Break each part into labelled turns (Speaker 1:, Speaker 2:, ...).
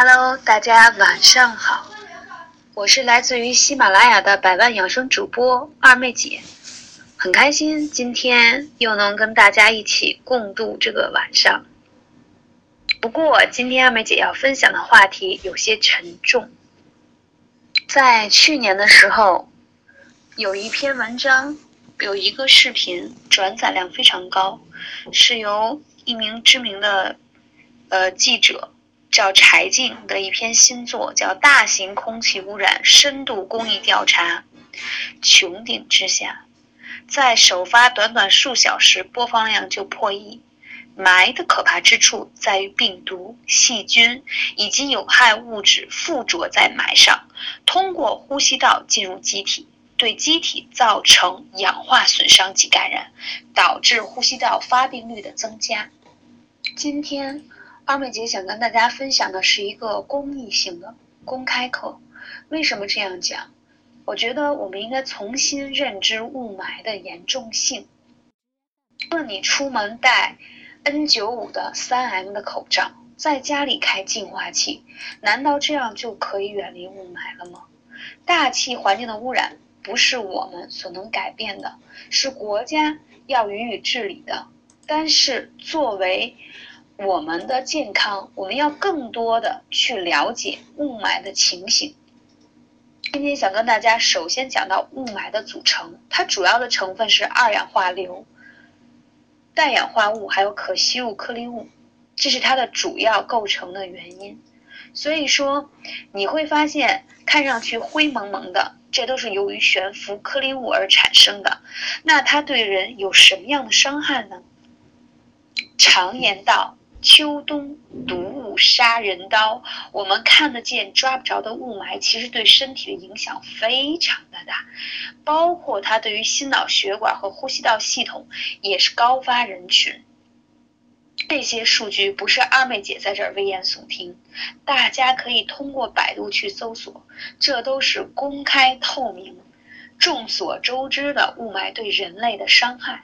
Speaker 1: Hello，大家晚上好，我是来自于喜马拉雅的百万养生主播二妹姐，很开心今天又能跟大家一起共度这个晚上。不过今天二妹姐要分享的话题有些沉重，在去年的时候，有一篇文章，有一个视频转载量非常高，是由一名知名的呃记者。叫柴静的一篇新作，叫《大型空气污染深度公益调查》，穹顶之下，在首发短短数小时，播放量就破亿。霾的可怕之处在于病毒、细菌以及有害物质附着在霾上，通过呼吸道进入机体，对机体造成氧化损伤及感染，导致呼吸道发病率的增加。今天。二妹姐想跟大家分享的是一个公益性的公开课。为什么这样讲？我觉得我们应该重新认知雾霾的严重性。问你出门戴 N95 的 3M 的口罩，在家里开净化器，难道这样就可以远离雾霾了吗？大气环境的污染不是我们所能改变的，是国家要予以治理的。但是作为我们的健康，我们要更多的去了解雾霾的情形。今天想跟大家首先讲到雾霾的组成，它主要的成分是二氧化硫、氮氧化物还有可吸入颗粒物，这是它的主要构成的原因。所以说你会发现看上去灰蒙蒙的，这都是由于悬浮颗粒物而产生的。那它对人有什么样的伤害呢？常言道。秋冬毒雾杀人刀，我们看得见抓不着的雾霾，其实对身体的影响非常的大，包括它对于心脑血管和呼吸道系统也是高发人群。这些数据不是二妹姐在这儿危言耸听，大家可以通过百度去搜索，这都是公开透明、众所周知的雾霾对人类的伤害。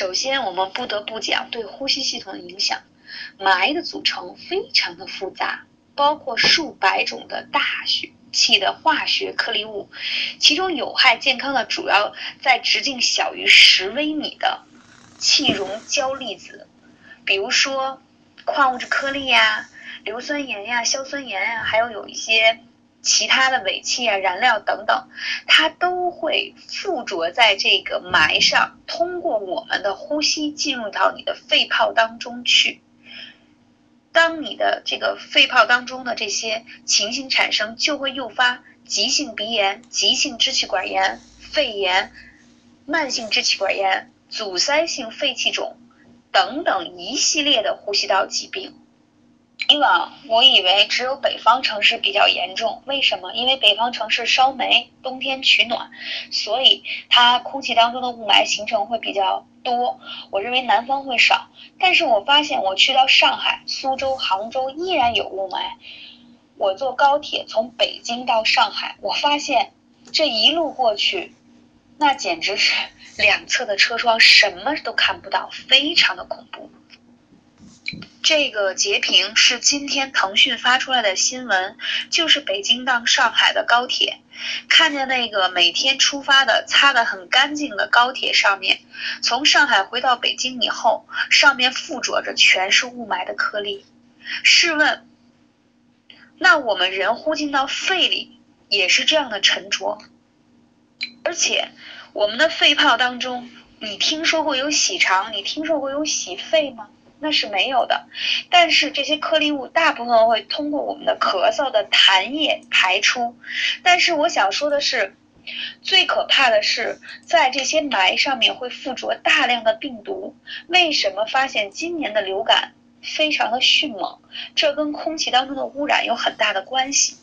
Speaker 1: 首先，我们不得不讲对呼吸系统的影响。霾的组成非常的复杂，包括数百种的大气气的化学颗粒物，其中有害健康的主要在直径小于十微米的气溶胶粒子，比如说矿物质颗粒呀、硫酸盐呀、硝酸盐呀，还有有一些。其他的尾气啊、燃料等等，它都会附着在这个霾上，通过我们的呼吸进入到你的肺泡当中去。当你的这个肺泡当中的这些情形产生，就会诱发急性鼻炎、急性支气管炎、肺炎、慢性支气管炎、阻塞性肺气肿等等一系列的呼吸道疾病。以往我以为只有北方城市比较严重，为什么？因为北方城市烧煤，冬天取暖，所以它空气当中的雾霾形成会比较多。我认为南方会少，但是我发现我去到上海、苏州、杭州依然有雾霾。我坐高铁从北京到上海，我发现这一路过去，那简直是两侧的车窗什么都看不到，非常的恐怖。这个截屏是今天腾讯发出来的新闻，就是北京到上海的高铁，看见那个每天出发的擦得很干净的高铁上面，从上海回到北京以后，上面附着着全是雾霾的颗粒。试问，那我们人呼进到肺里也是这样的沉着？而且我们的肺泡当中，你听说过有洗肠？你听说过有洗肺吗？那是没有的，但是这些颗粒物大部分会通过我们的咳嗽的痰液排出。但是我想说的是，最可怕的是在这些霾上面会附着大量的病毒。为什么发现今年的流感非常的迅猛？这跟空气当中的污染有很大的关系。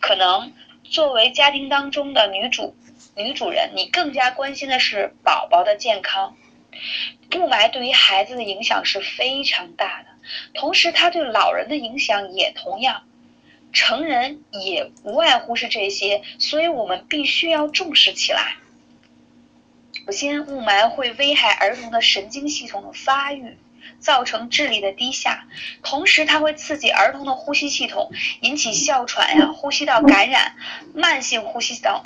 Speaker 1: 可能作为家庭当中的女主女主人，你更加关心的是宝宝的健康。雾霾对于孩子的影响是非常大的，同时它对老人的影响也同样，成人也无外乎是这些，所以我们必须要重视起来。首先，雾霾会危害儿童的神经系统的发育，造成智力的低下，同时它会刺激儿童的呼吸系统，引起哮喘呀、呼吸道感染、慢性呼吸等，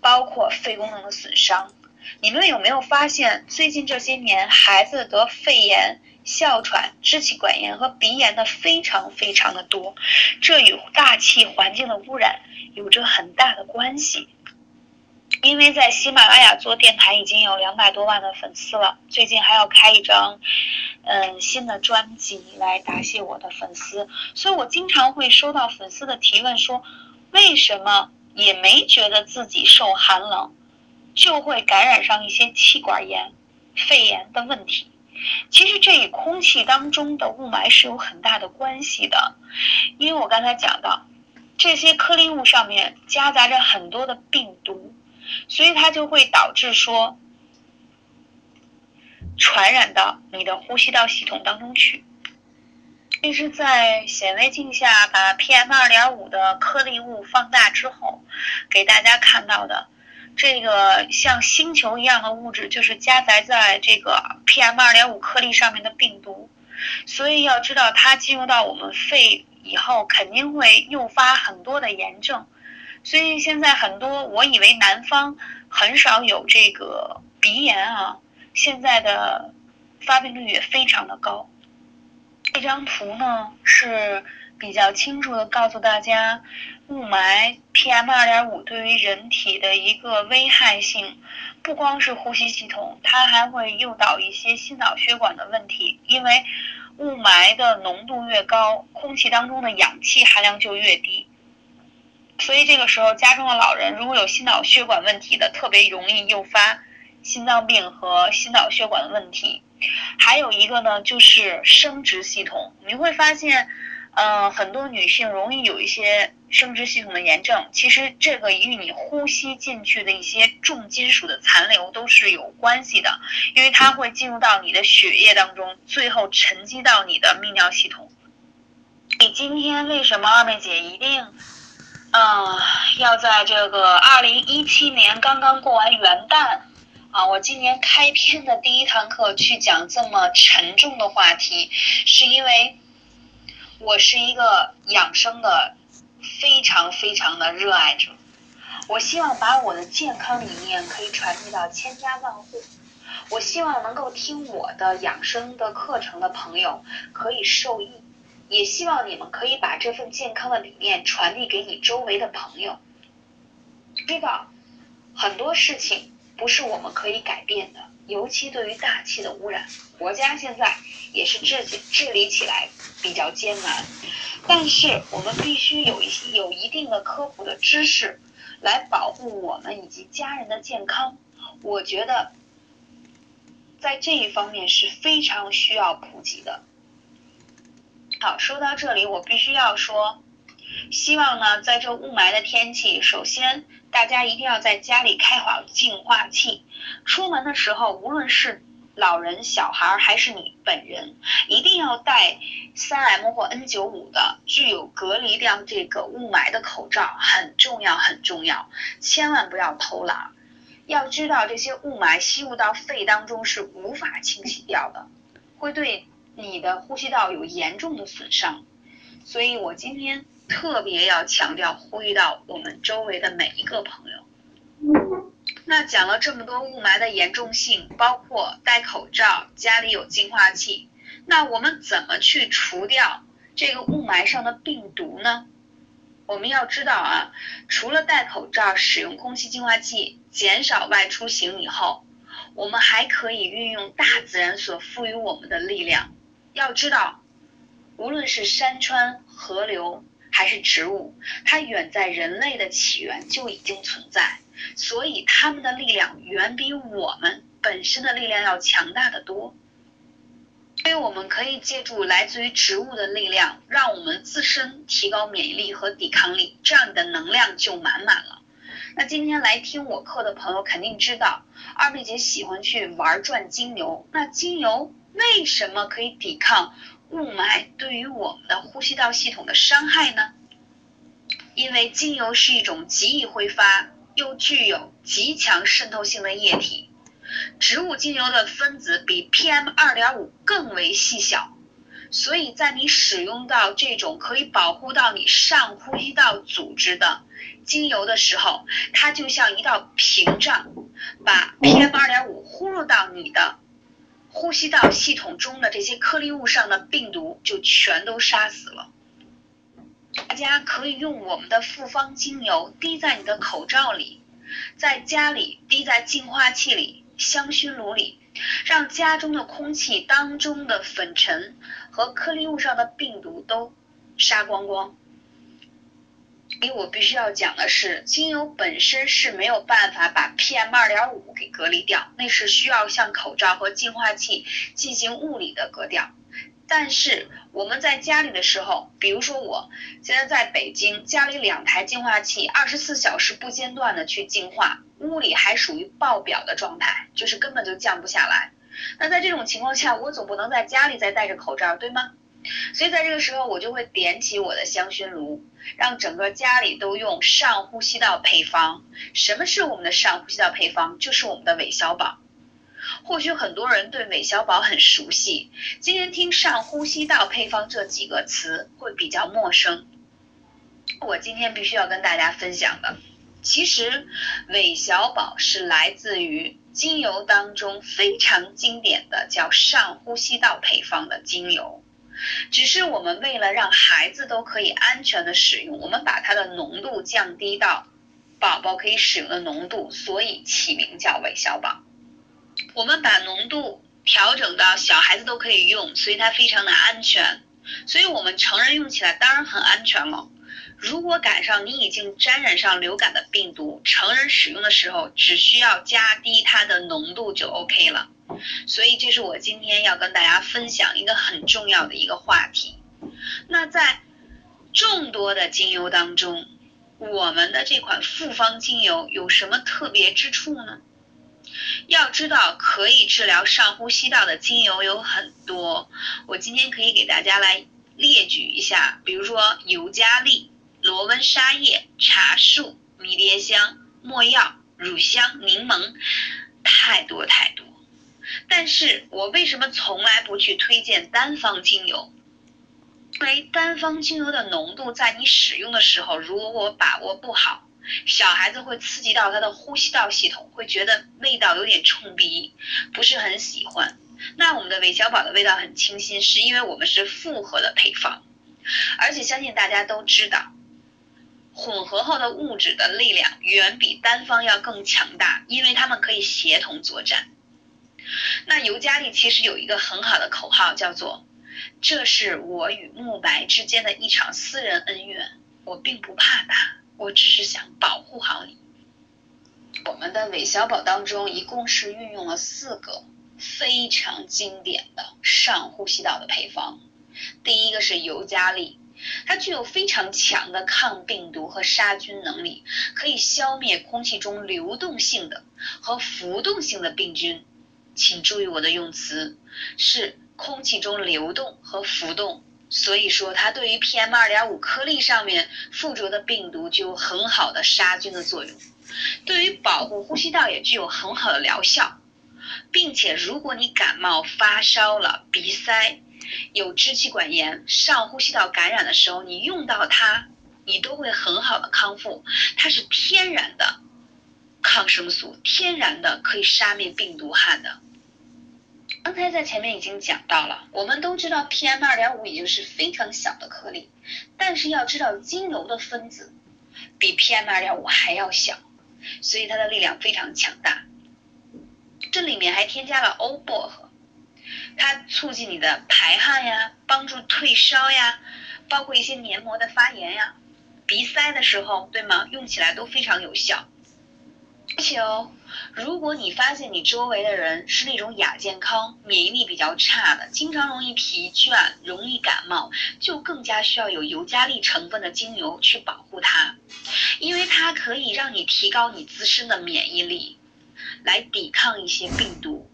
Speaker 1: 包括肺功能的损伤。你们有没有发现，最近这些年孩子得肺炎、哮喘、支气管炎和鼻炎的非常非常的多？这与大气环境的污染有着很大的关系。因为在喜马拉雅做电台已经有两百多万的粉丝了，最近还要开一张，嗯，新的专辑来答谢我的粉丝，所以我经常会收到粉丝的提问，说为什么也没觉得自己受寒冷，就会感染上一些气管炎、肺炎的问题？其实这与空气当中的雾霾是有很大的关系的，因为我刚才讲到，这些颗粒物上面夹杂着很多的病毒。所以它就会导致说，传染到你的呼吸道系统当中去。这是在显微镜下把 PM 二点五的颗粒物放大之后，给大家看到的。这个像星球一样的物质，就是夹杂在这个 PM 二点五颗粒上面的病毒。所以要知道，它进入到我们肺以后，肯定会诱发很多的炎症。所以现在很多，我以为南方很少有这个鼻炎啊，现在的发病率也非常的高。这张图呢是比较清楚的告诉大家，雾霾 PM 二点五对于人体的一个危害性，不光是呼吸系统，它还会诱导一些心脑血管的问题，因为雾霾的浓度越高，空气当中的氧气含量就越低。所以这个时候，家中的老人如果有心脑血管问题的，特别容易诱发心脏病和心脑血管的问题。还有一个呢，就是生殖系统，你会发现，嗯，很多女性容易有一些生殖系统的炎症。其实这个与你呼吸进去的一些重金属的残留都是有关系的，因为它会进入到你的血液当中，最后沉积到你的泌尿系统。你今天为什么二妹姐一定？嗯，要在这个二零一七年刚刚过完元旦，啊，我今年开篇的第一堂课去讲这么沉重的话题，是因为我是一个养生的非常非常的热爱者，我希望把我的健康理念可以传递到千家万户，我希望能够听我的养生的课程的朋友可以受益。也希望你们可以把这份健康的理念传递给你周围的朋友。知道很多事情不是我们可以改变的，尤其对于大气的污染，国家现在也是治治理起来比较艰难。但是我们必须有一些有一定的科普的知识，来保护我们以及家人的健康。我觉得在这一方面是非常需要普及的。好，说到这里，我必须要说，希望呢，在这雾霾的天气，首先大家一定要在家里开好净化器。出门的时候，无论是老人、小孩还是你本人，一定要戴三 M 或 N 九五的具有隔离掉这个雾霾的口罩，很重要，很重要，千万不要偷懒。要知道，这些雾霾吸入到肺当中是无法清洗掉的，会对。你的呼吸道有严重的损伤，所以我今天特别要强调，呼吁到我们周围的每一个朋友。那讲了这么多雾霾的严重性，包括戴口罩、家里有净化器，那我们怎么去除掉这个雾霾上的病毒呢？我们要知道啊，除了戴口罩、使用空气净化器、减少外出行以后，我们还可以运用大自然所赋予我们的力量。要知道，无论是山川、河流还是植物，它远在人类的起源就已经存在，所以它们的力量远比我们本身的力量要强大的多。所以我们可以借助来自于植物的力量，让我们自身提高免疫力和抵抗力，这样你的能量就满满了。那今天来听我课的朋友肯定知道，二妹姐喜欢去玩转精油，那精油。为什么可以抵抗雾霾对于我们的呼吸道系统的伤害呢？因为精油是一种极易挥发又具有极强渗透性的液体，植物精油的分子比 PM 二点五更为细小，所以在你使用到这种可以保护到你上呼吸道组织的精油的时候，它就像一道屏障，把 PM 二点五呼入到你的呼吸道系统中的这些颗粒物上的病毒就全都杀死了。大家可以用我们的复方精油滴在你的口罩里，在家里滴在净化器里、香薰炉里，让家中的空气当中的粉尘和颗粒物上的病毒都杀光光。因为我必须要讲的是，精油本身是没有办法把 PM 二点五给隔离掉，那是需要像口罩和净化器进行物理的隔掉。但是我们在家里的时候，比如说我现在在北京，家里两台净化器，二十四小时不间断的去净化，屋里还属于爆表的状态，就是根本就降不下来。那在这种情况下，我总不能在家里再戴着口罩，对吗？所以在这个时候，我就会点起我的香薰炉，让整个家里都用上呼吸道配方。什么是我们的上呼吸道配方？就是我们的韦小宝。或许很多人对韦小宝很熟悉，今天听上呼吸道配方这几个词会比较陌生。我今天必须要跟大家分享的，其实韦小宝是来自于精油当中非常经典的叫上呼吸道配方的精油，只是我们为了让孩子都可以安全的使用，我们把它的浓度降低到宝宝可以使用的浓度，所以起名叫韦小宝。我们把浓度调整到小孩子都可以用，所以它非常的安全。所以我们成人用起来当然很安全了。如果赶上你已经沾染上流感的病毒，成人使用的时候只需要加低它的浓度就 OK 了。所以这是我今天要跟大家分享一个很重要的一个话题。那在众多的精油当中，我们的这款复方精油有什么特别之处呢？要知道，可以治疗上呼吸道的精油有很多。我今天可以给大家来列举一下，比如说尤加利、罗纹沙叶、茶树、迷迭香、没药、乳香、柠檬，太多太多。但是我为什么从来不去推荐单方精油？因为单方精油的浓度在你使用的时候，如果把握不好。小孩子会刺激到他的呼吸道系统，会觉得味道有点冲鼻，不是很喜欢。那我们的韦小宝的味道很清新，是因为我们是复合的配方，而且相信大家都知道，混合后的物质的力量远比单方要更强大，因为它们可以协同作战。那尤加利其实有一个很好的口号，叫做“这是我与慕白之间的一场私人恩怨，我并不怕他”。我只是想保护好你。我们的韦小宝当中一共是运用了四个非常经典的上呼吸道的配方。第一个是尤加利，它具有非常强的抗病毒和杀菌能力，可以消灭空气中流动性的和浮动性的病菌。请注意我的用词，是空气中流动和浮动。所以说，它对于 PM 二点五颗粒上面附着的病毒具有很好的杀菌的作用，对于保护呼吸道也具有很好的疗效，并且如果你感冒发烧了、鼻塞、有支气管炎、上呼吸道感染的时候，你用到它，你都会很好的康复。它是天然的抗生素，天然的可以杀灭病毒汗的。刚才在前面已经讲到了，我们都知道 PM 二点五已经是非常小的颗粒，但是要知道精油的分子比 PM 二点五还要小，所以它的力量非常强大。这里面还添加了欧薄荷，它促进你的排汗呀，帮助退烧呀，包括一些黏膜的发炎呀，鼻塞的时候，对吗？用起来都非常有效。而且哦，如果你发现你周围的人是那种亚健康、免疫力比较差的，经常容易疲倦、容易感冒，就更加需要有尤加利成分的精油去保护它，因为它可以让你提高你自身的免疫力，来抵抗一些病毒。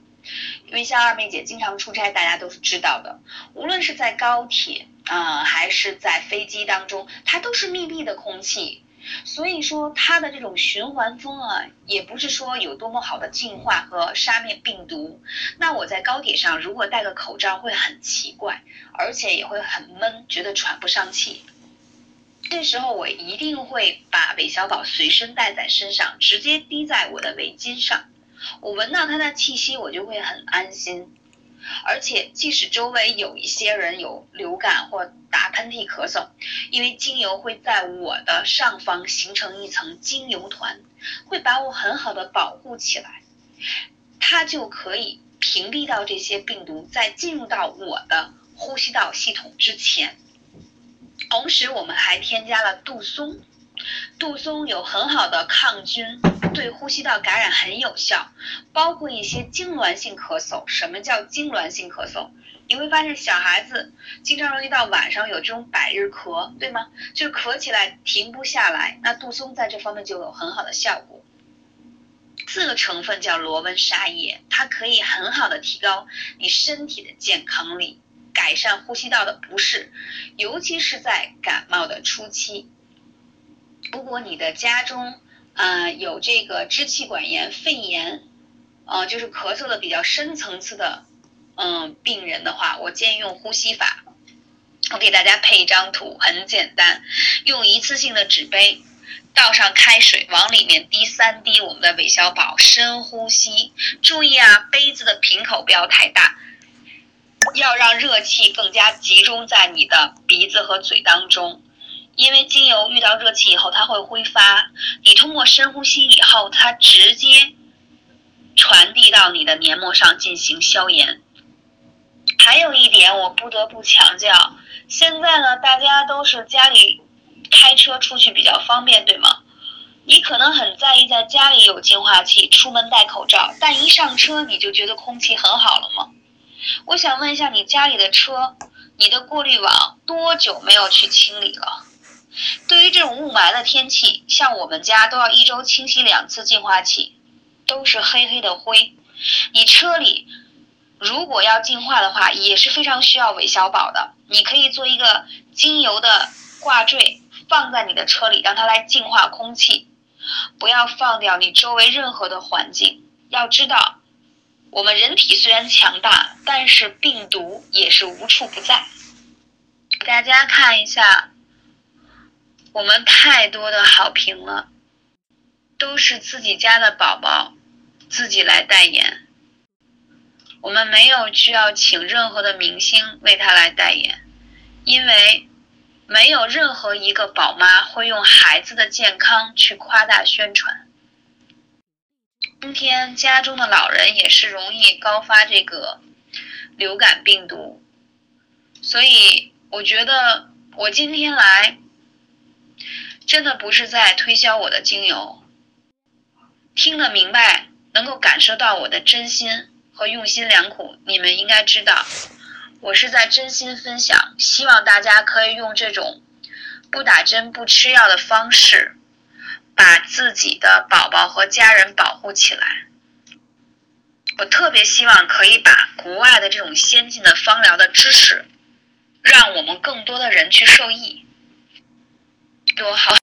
Speaker 1: 因为像二妹姐经常出差，大家都是知道的，无论是在高铁啊，还是在飞机当中，它都是密闭的空气。所以说它的这种循环风啊，也不是说有多么好的净化和杀灭病毒。那我在高铁上如果戴个口罩会很奇怪，而且也会很闷，觉得喘不上气。这时候我一定会把韦小宝随身带在身上，直接滴在我的围巾上。我闻到它的气息，我就会很安心。而且，即使周围有一些人有流感或打喷嚏、咳嗽，因为精油会在我的上方形成一层精油团，会把我很好的保护起来，它就可以屏蔽到这些病毒在进入到我的呼吸道系统之前。同时，我们还添加了杜松。杜松有很好的抗菌，对呼吸道感染很有效，包括一些痉挛性咳嗽。什么叫痉挛性咳嗽？你会发现小孩子经常容易到晚上有这种百日咳，对吗？就是咳起来停不下来。那杜松在这方面就有很好的效果。四个成分叫罗温沙叶，它可以很好的提高你身体的健康力，改善呼吸道的不适，尤其是在感冒的初期。如果你的家中，呃，有这个支气管炎、肺炎，呃，就是咳嗽的比较深层次的，嗯，病人的话，我建议用呼吸法。我给大家配一张图，很简单，用一次性的纸杯，倒上开水，往里面滴三滴我们的韦小宝，深呼吸。注意啊，杯子的瓶口不要太大，要让热气更加集中在你的鼻子和嘴当中。因为精油遇到热气以后，它会挥发。你通过深呼吸以后，它直接传递到你的黏膜上进行消炎。还有一点，我不得不强调，现在呢，大家都是家里开车出去比较方便，对吗？你可能很在意在家里有净化器，出门戴口罩，但一上车你就觉得空气很好了吗？我想问一下，你家里的车，你的过滤网多久没有去清理了？对于这种雾霾的天气，像我们家都要一周清洗两次净化器，都是黑黑的灰。你车里如果要净化的话，也是非常需要韦小宝的。你可以做一个精油的挂坠，放在你的车里，让它来净化空气。不要放掉你周围任何的环境。要知道，我们人体虽然强大，但是病毒也是无处不在。给大家看一下。我们太多的好评了，都是自己家的宝宝自己来代言，我们没有需要请任何的明星为他来代言，因为没有任何一个宝妈会用孩子的健康去夸大宣传。今天家中的老人也是容易高发这个流感病毒，所以我觉得我今天来。真的不是在推销我的精油，听得明白，能够感受到我的真心和用心良苦，你们应该知道，我是在真心分享，希望大家可以用这种不打针不吃药的方式，把自己的宝宝和家人保护起来。我特别希望可以把国外的这种先进的芳疗的知识，让我们更多的人去受益。多好。